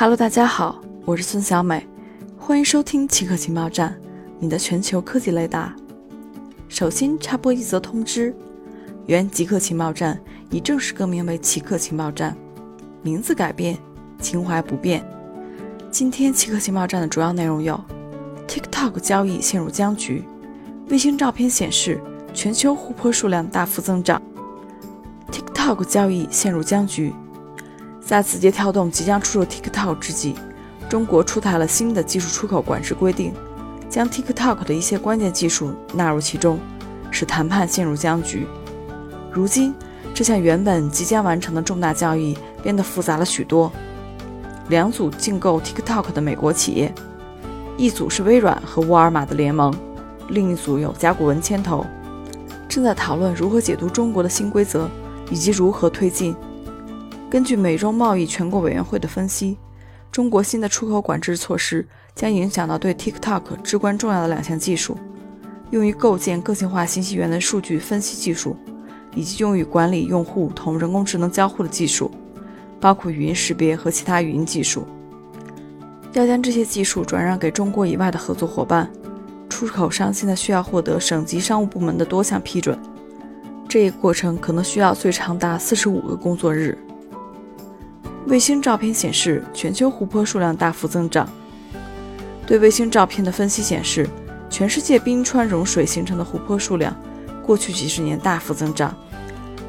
Hello，大家好，我是孙小美，欢迎收听奇客情报站，你的全球科技雷达。首先插播一则通知：原极客情报站已正式更名为奇客情报站，名字改变，情怀不变。今天奇客情报站的主要内容有：TikTok 交易陷入僵局，卫星照片显示全球湖泊数量大幅增长；TikTok 交易陷入僵局。在字节跳动即将出售 TikTok 之际，中国出台了新的技术出口管制规定，将 TikTok 的一些关键技术纳入其中，使谈判陷入僵局。如今，这项原本即将完成的重大交易变得复杂了许多。两组竞购 TikTok 的美国企业，一组是微软和沃尔玛的联盟，另一组有甲骨文牵头，正在讨论如何解读中国的新规则以及如何推进。根据美中贸易全国委员会的分析，中国新的出口管制措施将影响到对 TikTok 至关重要的两项技术：用于构建个性化信息源的数据分析技术，以及用于管理用户同人工智能交互的技术，包括语音识别和其他语音技术。要将这些技术转让给中国以外的合作伙伴，出口商现在需要获得省级商务部门的多项批准，这一过程可能需要最长达四十五个工作日。卫星照片显示，全球湖泊数量大幅增长。对卫星照片的分析显示，全世界冰川融水形成的湖泊数量，过去几十年大幅增长。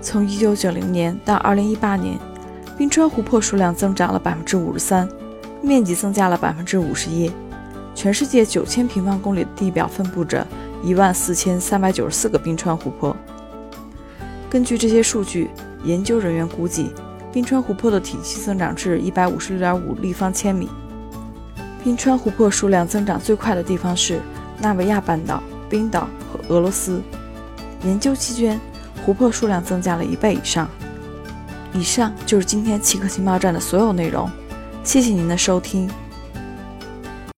从1990年到2018年，冰川湖泊数量增长了53%，面积增加了51%。全世界9000平方公里的地表分布着14394个冰川湖泊。根据这些数据，研究人员估计。冰川湖泊的体积增长至一百五十六点五立方千米。冰川湖泊数量增长最快的地方是纳维亚半岛、冰岛和俄罗斯。研究期间，湖泊数量增加了一倍以上。以上就是今天奇客情报站的所有内容，谢谢您的收听。